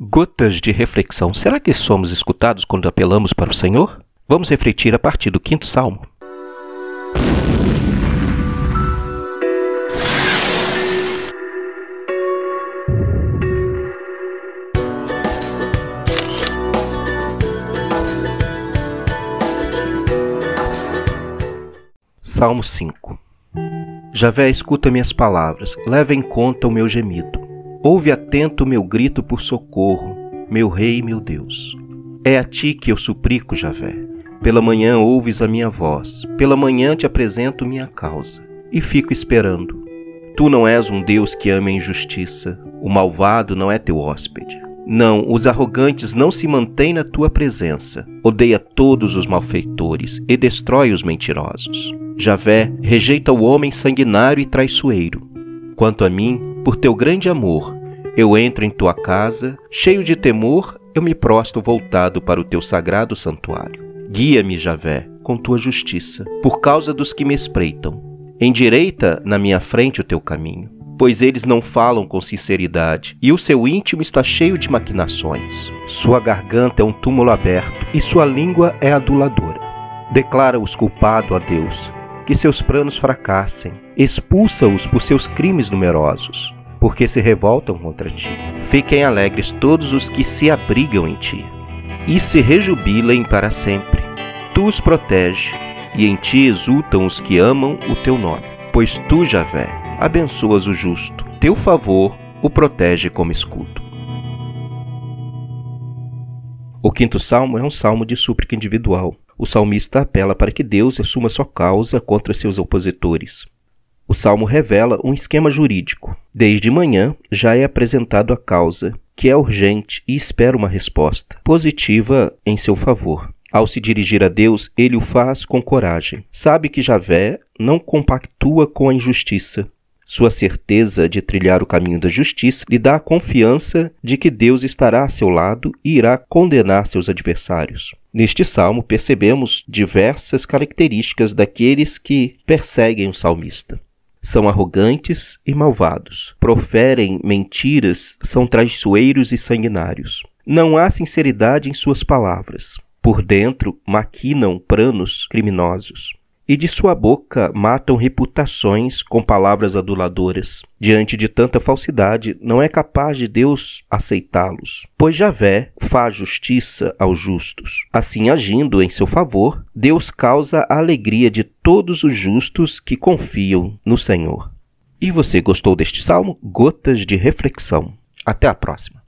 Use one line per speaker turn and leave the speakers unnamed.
Gotas de reflexão. Será que somos escutados quando apelamos para o Senhor? Vamos refletir a partir do quinto salmo. Salmo 5 Javé, escuta minhas palavras, leva em conta o meu gemido. Ouve atento meu grito por socorro, meu Rei meu Deus. É a ti que eu suplico, Javé. Pela manhã ouves a minha voz, pela manhã te apresento minha causa, e fico esperando. Tu não és um Deus que ama a injustiça, o malvado não é teu hóspede. Não, os arrogantes não se mantêm na tua presença. Odeia todos os malfeitores e destrói os mentirosos. Javé rejeita o homem sanguinário e traiçoeiro. Quanto a mim, por teu grande amor, eu entro em tua casa, cheio de temor, eu me prosto voltado para o teu sagrado santuário. Guia-me, Javé, com tua justiça, por causa dos que me espreitam. Endireita na minha frente o teu caminho pois eles não falam com sinceridade, e o seu íntimo está cheio de maquinações. Sua garganta é um túmulo aberto, e sua língua é aduladora. Declara-os culpado a Deus, que seus planos fracassem, expulsa-os por seus crimes numerosos, porque se revoltam contra ti. Fiquem alegres todos os que se abrigam em ti, e se rejubilem para sempre. Tu os protege, e em ti exultam os que amam o teu nome, pois tu, Javé, abençoas o justo. Teu favor o protege como escudo. O quinto salmo é um salmo de súplica individual. O salmista apela para que Deus assuma sua causa contra seus opositores. O salmo revela um esquema jurídico. Desde manhã já é apresentado a causa, que é urgente e espera uma resposta positiva em seu favor. Ao se dirigir a Deus, ele o faz com coragem. Sabe que Javé não compactua com a injustiça, sua certeza de trilhar o caminho da justiça lhe dá a confiança de que Deus estará a seu lado e irá condenar seus adversários. Neste salmo, percebemos diversas características daqueles que perseguem o salmista. São arrogantes e malvados, proferem mentiras, são traiçoeiros e sanguinários. Não há sinceridade em suas palavras. Por dentro, maquinam planos criminosos e de sua boca matam reputações com palavras aduladoras. Diante de tanta falsidade, não é capaz de Deus aceitá-los, pois Javé faz justiça aos justos. Assim, agindo em seu favor, Deus causa a alegria de todos os justos que confiam no Senhor. E você gostou deste salmo? Gotas de reflexão. Até a próxima.